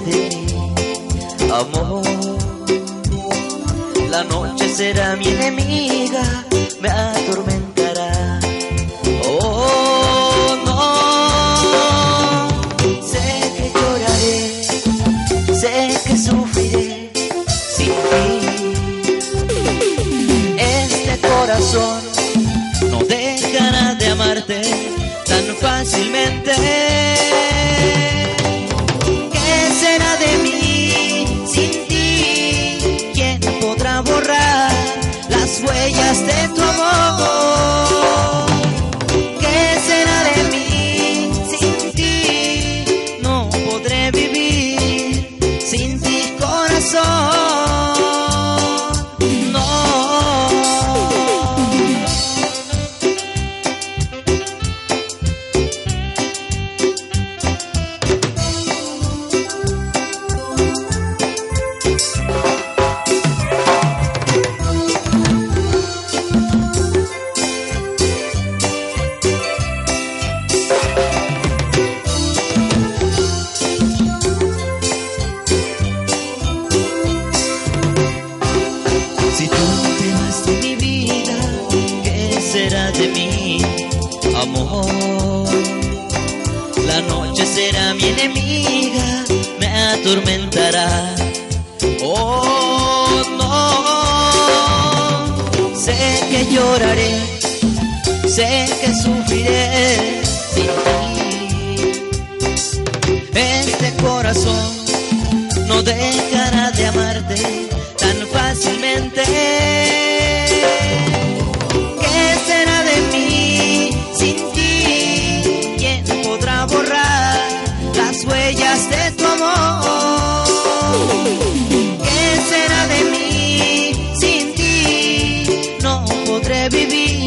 de amor? La noche será mi enemiga, me atormentará. Oh, no. Sé que lloraré, sé que sufriré sin ti. Este corazón no dejará de amarte tan fácilmente. De tu La noche será mi enemiga, me atormentará. Oh, no. Sé que lloraré, sé que sufriré sin ti. Este corazón no deja de vivir.